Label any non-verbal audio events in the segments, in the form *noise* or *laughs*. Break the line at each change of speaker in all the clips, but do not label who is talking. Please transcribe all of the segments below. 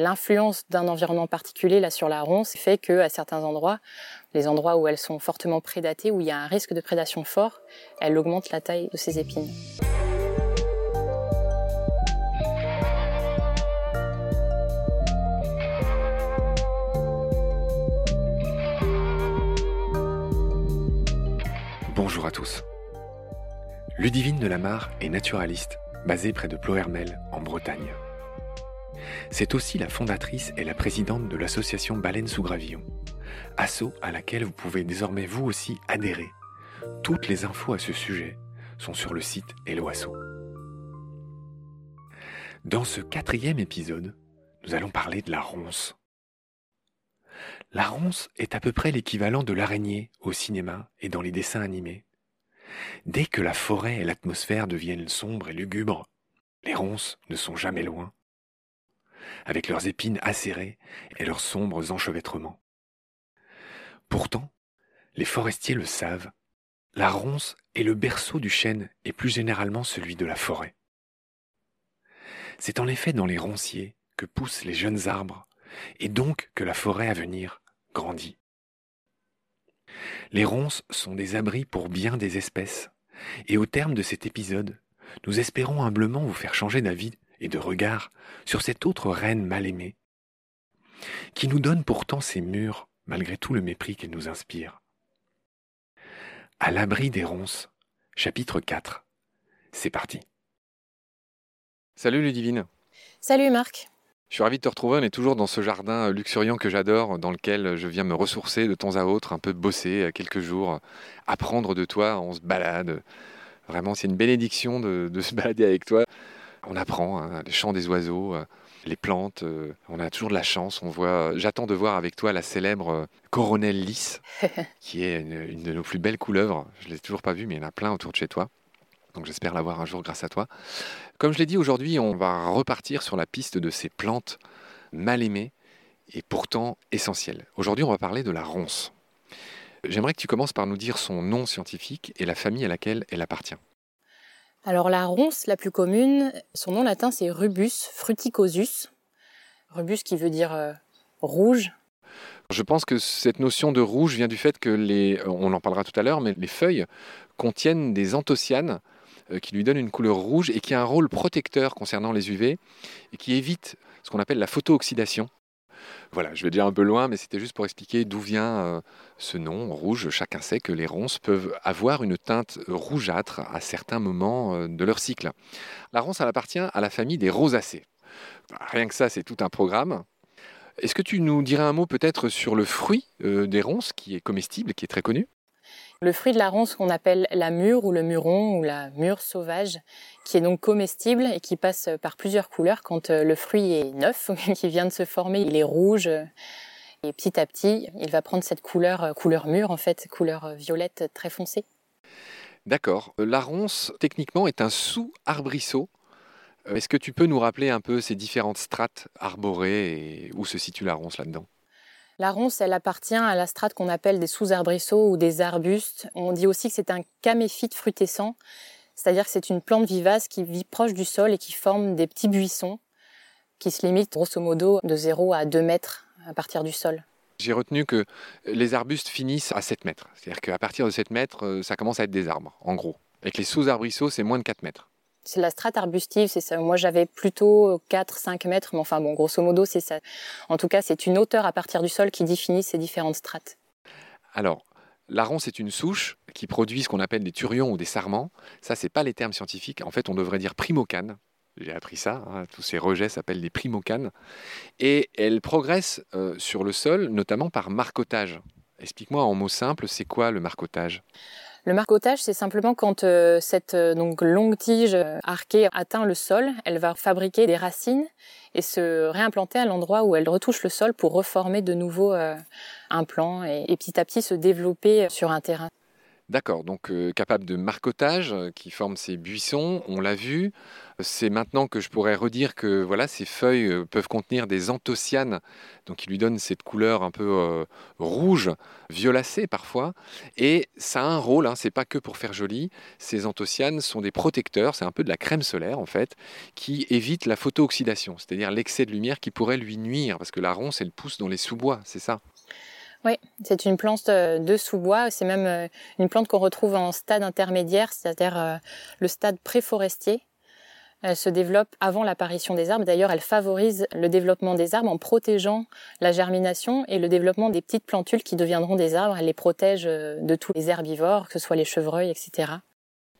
l'influence d'un environnement particulier là sur la ronce fait que à certains endroits, les endroits où elles sont fortement prédatées, où il y a un risque de prédation fort, elle augmente la taille de ses épines.
Bonjour à tous. Ludivine de Lamar est naturaliste, basée près de Plohermel, en Bretagne. C'est aussi la fondatrice et la présidente de l'association Baleine sous Gravillon, asso à laquelle vous pouvez désormais vous aussi adhérer. Toutes les infos à ce sujet sont sur le site Eloasso. Dans ce quatrième épisode, nous allons parler de la ronce. La ronce est à peu près l'équivalent de l'araignée au cinéma et dans les dessins animés. Dès que la forêt et l'atmosphère deviennent sombres et lugubres, les ronces ne sont jamais loin avec leurs épines acérées et leurs sombres enchevêtrements. Pourtant, les forestiers le savent, la ronce est le berceau du chêne et plus généralement celui de la forêt. C'est en effet dans les ronciers que poussent les jeunes arbres, et donc que la forêt à venir grandit. Les ronces sont des abris pour bien des espèces, et au terme de cet épisode, nous espérons humblement vous faire changer d'avis et de regard sur cette autre reine mal aimée, qui nous donne pourtant ses murs malgré tout le mépris qu'elle nous inspire. À l'abri des ronces, chapitre 4. C'est parti. Salut Ludivine.
Salut Marc.
Je suis ravi de te retrouver. On est toujours dans ce jardin luxuriant que j'adore, dans lequel je viens me ressourcer de temps à autre, un peu bosser quelques jours, apprendre de toi. On se balade. Vraiment, c'est une bénédiction de, de se *laughs* balader avec toi. On apprend hein, les chants des oiseaux, euh, les plantes. Euh, on a toujours de la chance. On voit. J'attends de voir avec toi la célèbre euh, Coronel lys, *laughs* qui est une, de nos plus belles couleuvres. Je l'ai toujours pas vue, mais il y en a plein autour de chez toi. Donc j'espère l'avoir un jour grâce à toi. Comme je l'ai dit aujourd'hui, on va repartir sur la piste de ces plantes mal aimées et pourtant essentielles. Aujourd'hui, on va parler de la ronce. J'aimerais que tu commences par nous dire son nom scientifique et la famille à laquelle elle appartient.
Alors la ronce la plus commune, son nom latin c'est Rubus fruticosus. Rubus qui veut dire euh, rouge.
Je pense que cette notion de rouge vient du fait que les, euh, on en parlera tout à l'heure, mais les feuilles contiennent des anthocyanes euh, qui lui donnent une couleur rouge et qui a un rôle protecteur concernant les UV et qui évite ce qu'on appelle la photooxydation. Voilà, je vais dire un peu loin, mais c'était juste pour expliquer d'où vient euh, ce nom rouge. Chacun sait que les ronces peuvent avoir une teinte rougeâtre à certains moments euh, de leur cycle. La ronce, elle appartient à la famille des rosacées. Rien que ça, c'est tout un programme. Est-ce que tu nous dirais un mot peut-être sur le fruit euh, des ronces qui est comestible, qui est très connu?
Le fruit de la ronce qu'on appelle la mûre ou le muron ou la mûre sauvage, qui est donc comestible et qui passe par plusieurs couleurs quand euh, le fruit est neuf, *laughs* qui vient de se former, il est rouge. Et petit à petit, il va prendre cette couleur, euh, couleur mûre en fait, couleur euh, violette très foncée.
D'accord. La ronce, techniquement, est un sous-arbrisseau. Est-ce que tu peux nous rappeler un peu ces différentes strates arborées et où se situe la ronce là-dedans?
La ronce, elle appartient à la strate qu'on appelle des sous-arbrisseaux ou des arbustes. On dit aussi que c'est un caméphite frutescent, c'est-à-dire que c'est une plante vivace qui vit proche du sol et qui forme des petits buissons qui se limitent grosso modo de 0 à 2 mètres à partir du sol.
J'ai retenu que les arbustes finissent à 7 mètres. C'est-à-dire qu'à partir de 7 mètres, euh, ça commence à être des arbres, en gros. Et que les sous-arbrisseaux, c'est moins de 4 mètres.
C'est la strate arbustive, c'est ça. Moi, j'avais plutôt 4-5 mètres, mais enfin bon, grosso modo, c'est ça. En tout cas, c'est une hauteur à partir du sol qui définit ces différentes strates.
Alors, la ronce est une souche qui produit ce qu'on appelle des turions ou des sarments. Ça, c'est pas les termes scientifiques. En fait, on devrait dire primocanes. J'ai appris ça. Hein. Tous ces rejets s'appellent des primocanes. Et elle progresse euh, sur le sol, notamment par marcotage. Explique-moi en mots simples, c'est quoi le marcotage?
Le marcotage, c'est simplement quand euh, cette euh, donc longue tige euh, arquée atteint le sol, elle va fabriquer des racines et se réimplanter à l'endroit où elle retouche le sol pour reformer de nouveau un plant et, petit à petit se développer sur un terrain.
D'accord, donc euh, capable de marcotage, euh, qui forme ces buissons, on l'a vu. C'est maintenant que je pourrais redire que voilà, ces feuilles euh, peuvent contenir des anthocyanes, donc qui lui donnent cette couleur un peu rouge, violacée parfois. Et ça a un rôle, hein, c'est pas que pour faire joli. Ces anthocyanes sont des protecteurs, c'est un peu de la crème solaire en fait, qui évite la photooxydation, c'est-à-dire l'excès de lumière qui pourrait lui nuire, parce que la ronce, elle pousse dans les sous-bois, c'est ça?
Oui, c'est une plante euh, de sous-bois. C'est même euh, une plante qu'on retrouve en stade intermédiaire, c'est-à-dire euh, le stade préforestier. Elle se développe avant l'apparition des arbres. D'ailleurs, elle favorise le développement des arbres en protégeant la germination et le développement des petites plantules qui deviendront des arbres. Elle les protège de tous les herbivores, que ce soit les chevreuils, etc.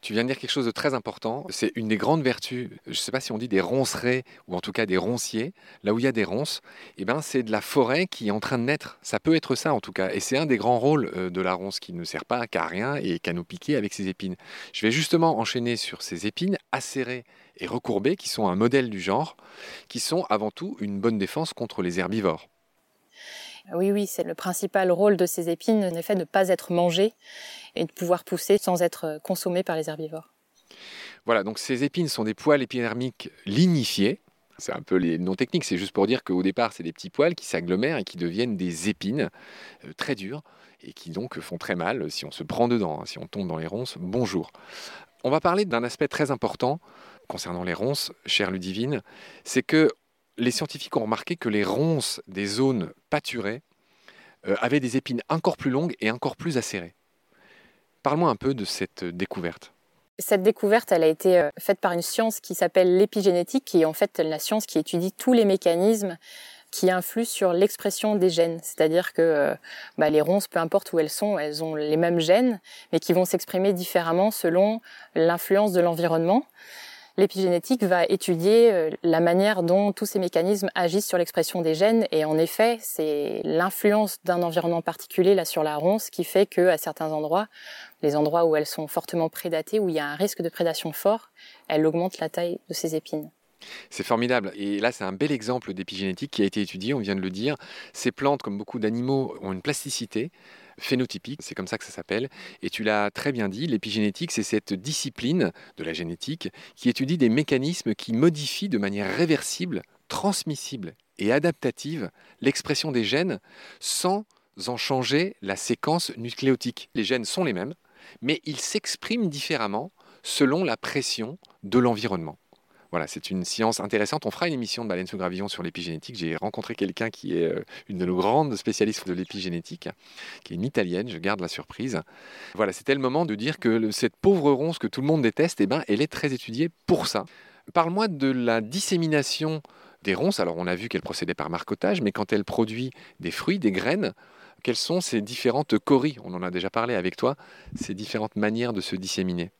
Tu viens de dire quelque chose de très important. C'est une des grandes vertus, je ne sais pas si on dit des roncerets ou en tout cas des ronciers, là où il y a des ronces, eh ben c'est de la forêt qui est en train de naître. Ça peut être ça en tout cas. Et c'est un des grands rôles euh, de la ronce qui ne sert pas qu'à rien et qu'à nous piquer avec ses épines. Je vais justement enchaîner sur ces épines acérées et recourbées qui sont un modèle du genre, qui sont avant tout une bonne défense contre les herbivores.
Oui, oui, c'est le principal rôle de ces épines, en effet, de ne pas être mangées et de pouvoir pousser sans être consommées par les herbivores.
Voilà, donc ces épines sont des poils épidermiques lignifiés. C'est un peu les noms techniques, c'est juste pour dire qu'au départ, c'est des petits poils qui s'agglomèrent et qui deviennent des épines euh, très dures et qui donc font très mal si on se prend dedans, hein, si on tombe dans les ronces. Bonjour. On va parler d'un aspect très important concernant les ronces, chère Ludivine, c'est que les scientifiques ont remarqué que les ronces des zones pâturées euh, avaient des épines encore plus longues et encore plus acérées. Parle-moi un peu de cette découverte.
Cette découverte, a été euh, faite par une science qui s'appelle l'épigénétique, qui est en fait la science qui étudie tous les mécanismes qui influent sur l'expression des gènes. C'est-à-dire que euh, bah, les ronces, peu importe où elles sont, elles ont les mêmes gènes, mais qui vont s'exprimer différemment selon l'influence de l'environnement. L'épigénétique va étudier euh, la manière dont tous ces mécanismes agissent sur l'expression des gènes et en effet, c'est l'influence d'un environnement particulier là sur la ronce qui fait que à certains endroits, les endroits où elles sont fortement prédatées, où il y a un risque de prédation fort, elle augmente la taille de ses épines.
C'est formidable. Et là, c'est un bel exemple d'épigénétique qui a été étudié, on vient de le dire. Ces plantes, comme beaucoup d'animaux, ont une plasticité phénotypique, c'est comme ça que ça s'appelle. Et tu l'as très bien dit, l'épigénétique, c'est cette discipline de la génétique qui étudie des mécanismes qui modifient de manière réversible, transmissible et adaptative l'expression des gènes sans en changer la séquence nucléotique. Les gènes sont les mêmes, mais ils s'expriment différemment selon la pression de l'environnement. Voilà, c'est une science intéressante. On fera une émission de Baleine sous gravillon sur l'épigénétique. J'ai rencontré quelqu'un qui est euh, une de nos grandes spécialistes de l'épigénétique, qui est une italienne. Je garde la surprise. Voilà, c'était le moment de dire que cette pauvre ronce que tout le monde déteste, eh ben, elle est très étudiée pour ça. Parle-moi de la dissémination des ronces. Alors, on a vu qu'elle procédait par marcotage, mais quand elle produit des fruits, des graines, quelles sont ces différentes cories? On en a déjà parlé avec toi, ces différentes manières de se disséminer.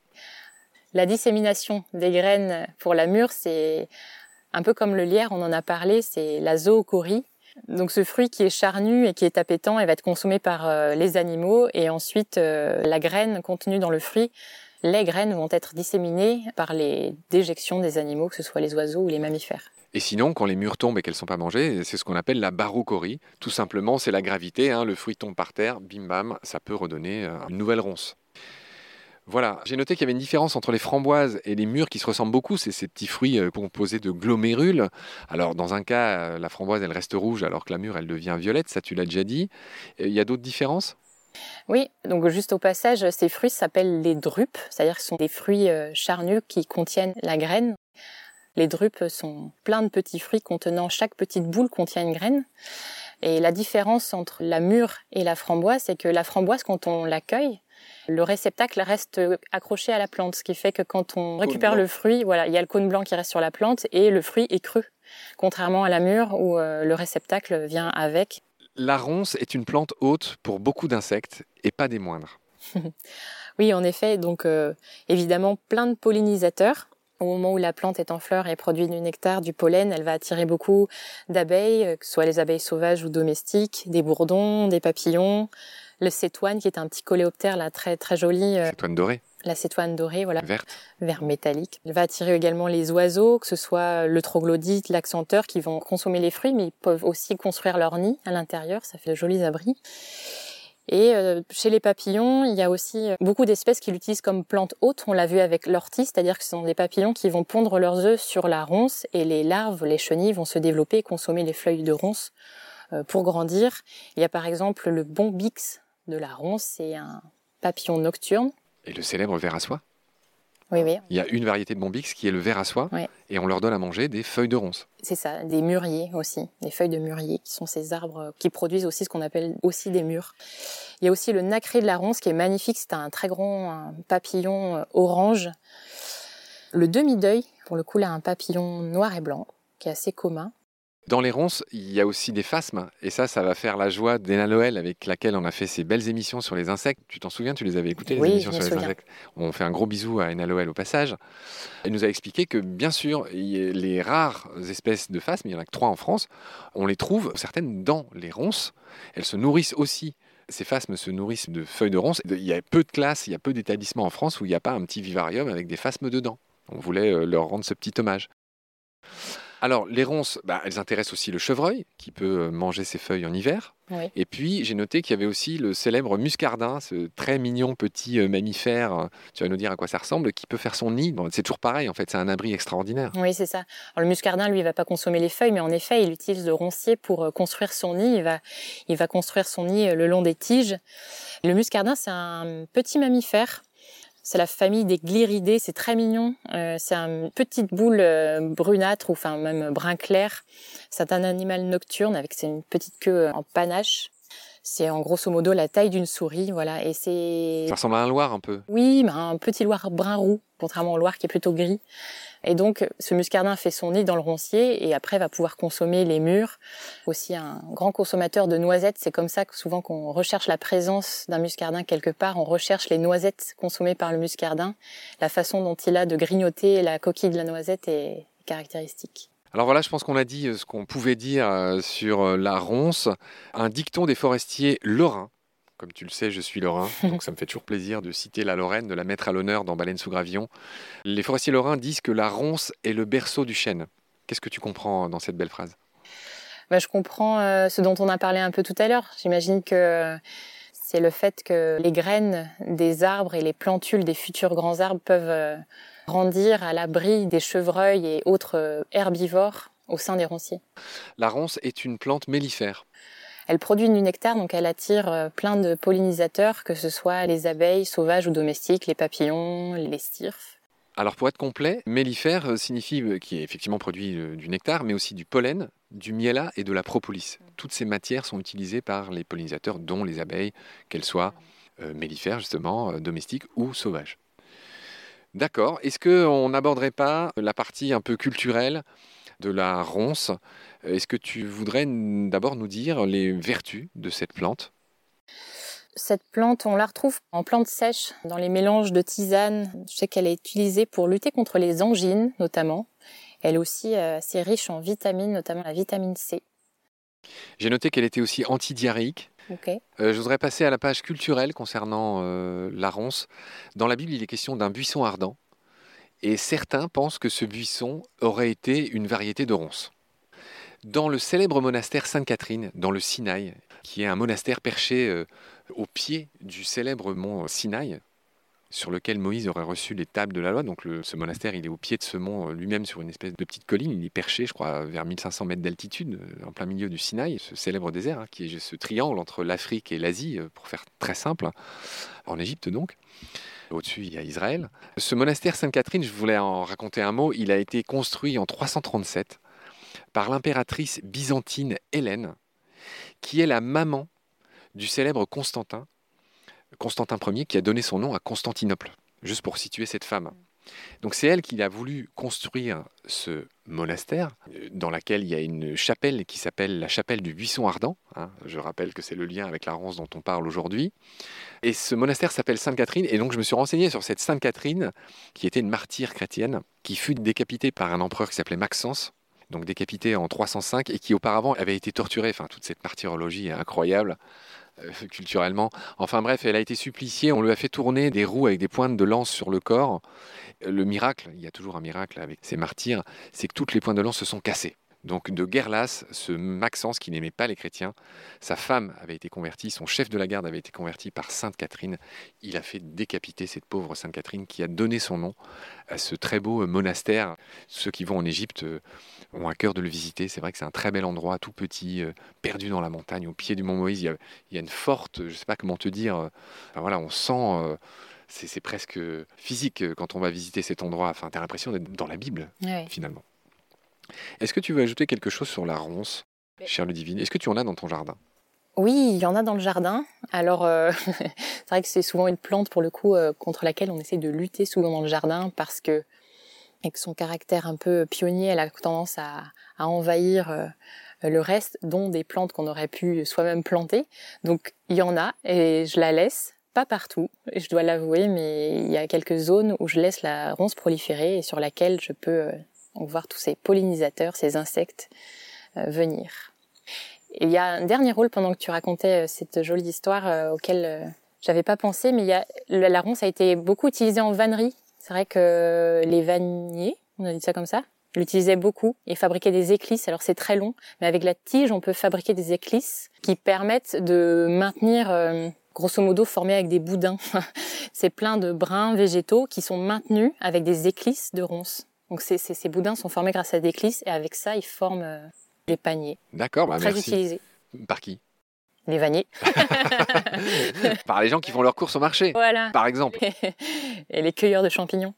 La dissémination des graines pour la mûre, c'est un peu comme le lierre, on en a parlé, c'est la zoocorie. Donc ce fruit qui est charnu et qui est appétant, il va être consommé par euh, les animaux et ensuite euh, la graine contenue dans le fruit, les graines vont être disséminées par les déjections des animaux, que ce soit les oiseaux ou les mammifères.
Et sinon, quand les mûres tombent et qu'elles ne sont pas mangées, c'est ce qu'on appelle la baroucorie. Tout simplement, c'est la gravité, hein, le fruit tombe par terre, bim bam, ça peut redonner euh, une nouvelle ronce. Voilà, j'ai noté qu'il y avait une différence entre les framboises et les mûres qui se ressemblent beaucoup, c'est ces petits fruits euh, composés de glomérules. Alors dans un cas, euh, la framboise elle reste rouge alors que la mûre elle devient violette, ça tu l'as déjà dit. Il y a d'autres différences?
Oui, donc juste au passage, ces fruits s'appellent les drupes, c'est-à-dire que ce sont des fruits euh, charnus qui contiennent la graine. Les drupes sont plein de petits fruits contenant, chaque petite boule contient une graine. Et la différence entre la mûre et la framboise, c'est que la framboise, quand on l'accueille, le réceptacle reste accroché à la plante, ce qui fait que quand on récupère le fruit, voilà, il y a le cône blanc qui reste sur la plante et le fruit est cru, contrairement à la mûre où euh, le réceptacle vient avec.
La ronce est une plante haute pour beaucoup d'insectes et pas des moindres. *laughs*
oui, en effet, donc euh, évidemment plein de pollinisateurs. Au moment où la plante est en fleur et produit du nectar, du pollen, elle va attirer beaucoup d'abeilles, euh, que ce soit les abeilles sauvages ou domestiques, des bourdons, des papillons, le cétoine qui est un petit coléoptère là très très joli.
Euh, cétoine dorée.
La cétoine dorée, voilà.
Verte.
Vert métallique. Elle va attirer également les oiseaux, que ce soit le troglodyte, l'accenteur, qui vont consommer les fruits, mais ils peuvent aussi construire leur nid à l'intérieur. Ça fait de jolis abris. Et euh, chez les papillons, il y a aussi euh, beaucoup d'espèces qui l'utilisent comme plante haute. On l'a vu avec l'ortie, c'est-à-dire que ce sont des papillons qui vont pondre leurs œufs sur la ronce et les larves, les chenilles vont se développer et consommer les feuilles de ronce pour grandir. Il y a par exemple le bombix de la ronce, c'est un papillon nocturne.
Et le célèbre ver à soie
oui, oui.
Il y a une variété de bombix qui est le ver à soie, et on leur donne à manger des feuilles de ronce.
C'est ça, des mûriers aussi, des feuilles de mûrier, qui sont ces arbres qui produisent aussi ce qu'on appelle aussi des mûres. Il y a aussi le nacré de la ronce qui est magnifique, c'est un très grand papillon euh, orange. Le demi-deuil, pour le coup, là, un papillon noir et blanc, qui est assez commun.
Dans les ronces, il y a aussi des phasmes, et ça, ça va faire la joie d'Ena Noël avec laquelle on a fait ces belles émissions sur les insectes. Tu t'en souviens, tu les avais écoutées, les émissions sur les insectes On fait un gros bisou à Ena Noël au passage. Elle nous a expliqué que, bien sûr, les rares espèces de phasmes, il y en a que trois en France, on les trouve, certaines, dans les ronces. Elles se nourrissent aussi ces phasmes se nourrissent de feuilles de ronces. Il y a peu de classes, il y a peu d'établissements en France où il n'y a pas un petit vivarium avec des phasmes dedans. On voulait euh, leur rendre ce petit hommage. Alors, les ronces, bah, elles intéressent aussi le chevreuil, qui peut euh, manger ses feuilles en hiver. Et puis, j'ai noté qu'il y avait aussi le célèbre muscardin, ce très mignon petit euh, mammifère, euh, tu vas nous dire à quoi ça ressemble, qui peut faire son nid. c'est toujours pareil, en fait, c'est un abri extraordinaire.
Oui, c'est ça. Alors, le muscardin, lui, il va pas consommer les feuilles, mais en effet, il utilise le roncier pour construire son nid. Il va, il va construire son nid le long des tiges. Le muscardin, c'est un petit mammifère c'est la famille des glyridés, c'est très mignon. Euh, c'est une petite boule euh, brunâtre ou enfin même brun clair. C'est un animal nocturne avec une petite queue euh, en panache. C'est en grosso modo la taille d'une souris, voilà. Et c'est.
Ça ressemble à un loir un peu.
Oui, mais un petit loir brun roux, contrairement au loir qui est plutôt gris. Et donc, ce muscardin fait son nid dans le roncier et après va pouvoir consommer les mûres. Aussi un grand consommateur de noisettes. C'est comme ça que souvent qu'on recherche la présence d'un muscardin quelque part, on recherche les noisettes consommées par le muscardin. La façon dont il a de grignoter la coquille de la noisette est caractéristique.
Alors voilà, je pense qu'on a dit euh, ce qu'on pouvait dire euh, sur euh, la ronce. Un dicton des forestiers lorrains comme tu le sais, je suis lorrain, *laughs* donc ça me fait toujours plaisir de citer la Lorraine, de la mettre à l'honneur dans Baleine sous gravillon. Les forestiers lorrains disent que la ronce est le berceau du chêne. Qu'est-ce que tu comprends dans cette belle phrase?
Bah, Je comprends euh, ce dont on a parlé un peu tout à l'heure. J'imagine que c'est le fait que les graines des arbres et les plantules des futurs grands arbres peuvent euh, grandir à l'abri des chevreuils et autres euh, herbivores au sein des ronciers.
La ronce est une plante mellifère.
Elle produit du nectar, donc elle attire euh, plein de pollinisateurs, que ce soit les abeilles sauvages ou domestiques, les papillons, les styrphes.
Alors pour être complet, mellifère euh, signifie euh, qui est effectivement produit du nectar, mais aussi du pollen, du miela et de la propolis. Toutes ces matières sont utilisées par les pollinisateurs, dont les abeilles, qu'elles soient mellifères justement, domestiques ou sauvages. D'accord. Est-ce qu'on n'aborderait pas la partie un peu culturelle de la ronce? Est-ce que tu voudrais d'abord nous dire les vertus de cette plante?
Cette plante, on la retrouve en plante sèche, dans les mélanges de tisane. Je sais qu'elle est utilisée pour lutter contre les angines, notamment. Elle est aussi euh, assez riche en vitamines, notamment la vitamine C.
J'ai noté qu'elle était aussi antidiarrhéique.
Euh,
je voudrais passer à la page culturelle concernant euh, la ronce. Dans la Bible, il est question d'un buisson ardent. Et certains pensent que ce buisson aurait été une variété de ronce dans le célèbre monastère Sainte-Catherine, dans le Sinaï, qui est un monastère perché euh, au pied du célèbre mont Sinaï, sur lequel Moïse aurait reçu les tables de la loi. Donc ce monastère, il est au pied de ce mont euh, lui-même sur une espèce de petite colline. Il est perché, je crois, vers 1500 mètres d'altitude, euh, en plein milieu du Sinaï, ce célèbre désert, hein, qui est ce triangle entre l'Afrique et l'Asie, pour faire très simple, en Égypte donc. Au-dessus, il y a Israël. Ce monastère Sainte-Catherine, je voulais en raconter un mot, il a été construit en 337 par l'impératrice byzantine Hélène, qui est la maman du célèbre Constantin, Constantin Ier, qui a donné son nom à Constantinople, juste pour situer cette femme. Donc c'est elle qui a voulu construire ce monastère, dans lequel il y a une chapelle qui s'appelle la chapelle du buisson ardent. Hein. je rappelle que c'est le lien avec la ronce dont on parle aujourd'hui. Et ce monastère s'appelle Sainte Catherine, et donc je me suis renseigné sur cette Sainte Catherine, qui était une martyre chrétienne, qui fut décapitée par un empereur qui s'appelait Maxence, donc décapité en 305 et qui auparavant avait été torturé. Enfin, toute cette martyrologie incroyable euh, *laughs* culturellement. Enfin bref, elle a été suppliciée, on lui a fait tourner des roues avec des pointes de lance sur le corps. Le miracle, il y a toujours un miracle avec ces martyrs, c'est que toutes les pointes de lance se sont cassées. Donc de guerre lasse, ce Maxence qui n'aimait pas les chrétiens, sa femme avait été convertie, son chef de la garde avait été converti par Sainte Catherine. Il a fait décapiter cette pauvre Sainte Catherine qui a donné son nom à ce très beau monastère. Ceux qui vont en Égypte euh, ont un cœur de le visiter. C'est vrai que c'est un très bel endroit, tout petit, euh, perdu dans la montagne, au pied du mont Moïse. Il y a, une forte, je ne sais pas comment te dire, euh, voilà, on sent c'est presque physique quand on va visiter cet endroit. Enfin, tu as l'impression d'être dans la Bible, finalement. Est-ce que tu veux ajouter quelque chose sur la ronce, chère Ludivine? Est-ce que tu en as dans ton jardin?
Oui, il y en a dans le jardin. Alors, euh, *laughs* c'est vrai que c'est souvent une plante pour le coup euh, contre laquelle on essaie de lutter souvent dans le jardin parce que, avec son caractère un peu pionnier, elle a tendance à, envahir euh, le reste, dont des plantes qu'on aurait pu soi-même planter. Donc, il y en a et je la laisse. Pas partout, je dois l'avouer, mais il y a quelques zones où je laisse la ronce proliférer et sur laquelle je peux voir tous ces pollinisateurs, ces insectes venir. il y a un dernier rôle pendant que tu racontais cette jolie histoire auquel j'avais pas pensé, mais il y a, la ronce a été beaucoup utilisée en vannerie. C'est vrai que les vanniers, on a dit ça comme ça, l'utilisaient beaucoup et fabriquaient des éclisses. Alors c'est très long, mais avec la tige, on peut fabriquer des éclisses qui permettent de maintenir, euh, grosso modo, formées avec des boudins. *laughs* c'est plein de brins végétaux qui sont maintenus avec des éclisses de ronces. Donc ces, ces, boudins sont formés grâce à des éclisses et avec ça, ils forment euh, les paniers.
D'accord, bah
très
merci.
utilisés.
Par qui?
Les vanniers. *laughs*
Par les gens qui font leurs courses au marché,
voilà.
par exemple. *laughs*
Et les cueilleurs de champignons.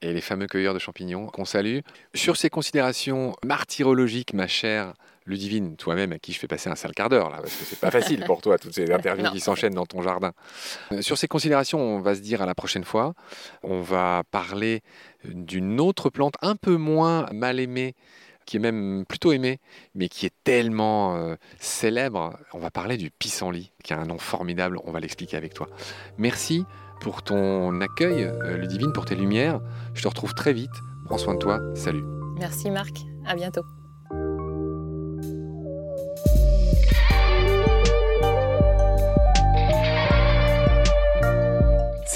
Et les fameux cueilleurs de champignons qu'on salue. Sur ces considérations martyrologiques, ma chère Ludivine, toi-même à qui je fais passer un sale quart d'heure, là, parce que c'est pas facile pour toi, toutes ces *laughs* interviews qui s'enchaînent dans ton jardin. Euh, sur ces considérations, on va se dire à la prochaine fois. On va parler d'une autre plante un peu moins mal aimée qui est même plutôt aimé, mais qui est tellement euh, célèbre. On va parler du pissenlit, qui a un nom formidable, on va l'expliquer avec toi. Merci pour ton accueil, euh, Ludivine, pour tes lumières. Je te retrouve très vite. Prends soin de toi. Salut.
Merci Marc. À bientôt.